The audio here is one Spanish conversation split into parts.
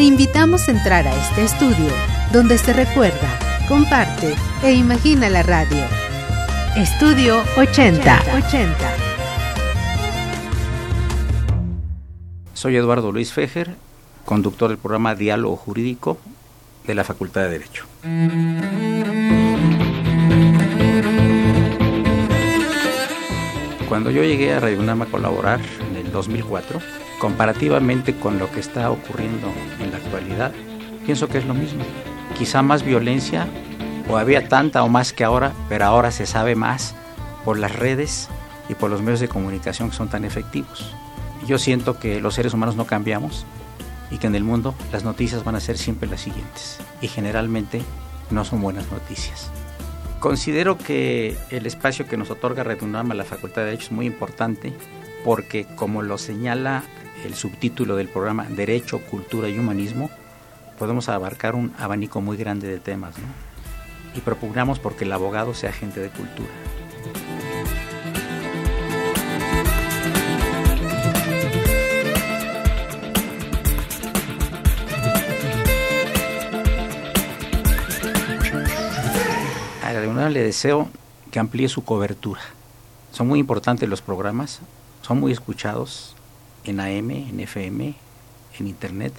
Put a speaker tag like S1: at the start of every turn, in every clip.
S1: Te invitamos a entrar a este estudio donde se recuerda, comparte e imagina la radio. Estudio 80. 80.
S2: Soy Eduardo Luis Fejer, conductor del programa Diálogo Jurídico de la Facultad de Derecho. Cuando yo llegué a Radio UNAM a colaborar en el 2004, comparativamente con lo que está ocurriendo en la actualidad, pienso que es lo mismo. Quizá más violencia, o había tanta o más que ahora, pero ahora se sabe más por las redes y por los medios de comunicación que son tan efectivos. Yo siento que los seres humanos no cambiamos y que en el mundo las noticias van a ser siempre las siguientes y generalmente no son buenas noticias. Considero que el espacio que nos otorga Red a la Facultad de Derecho es muy importante porque, como lo señala el subtítulo del programa Derecho, Cultura y Humanismo, podemos abarcar un abanico muy grande de temas y propugnamos porque el abogado sea agente de cultura. le deseo que amplíe su cobertura. Son muy importantes los programas, son muy escuchados en AM, en FM, en Internet,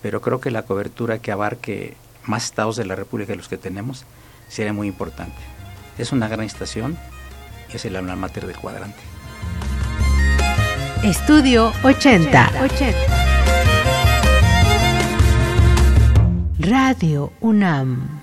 S2: pero creo que la cobertura que abarque más estados de la República de los que tenemos sería muy importante. Es una gran estación y es el alma mater del cuadrante.
S1: Estudio 80. 80. Radio UNAM.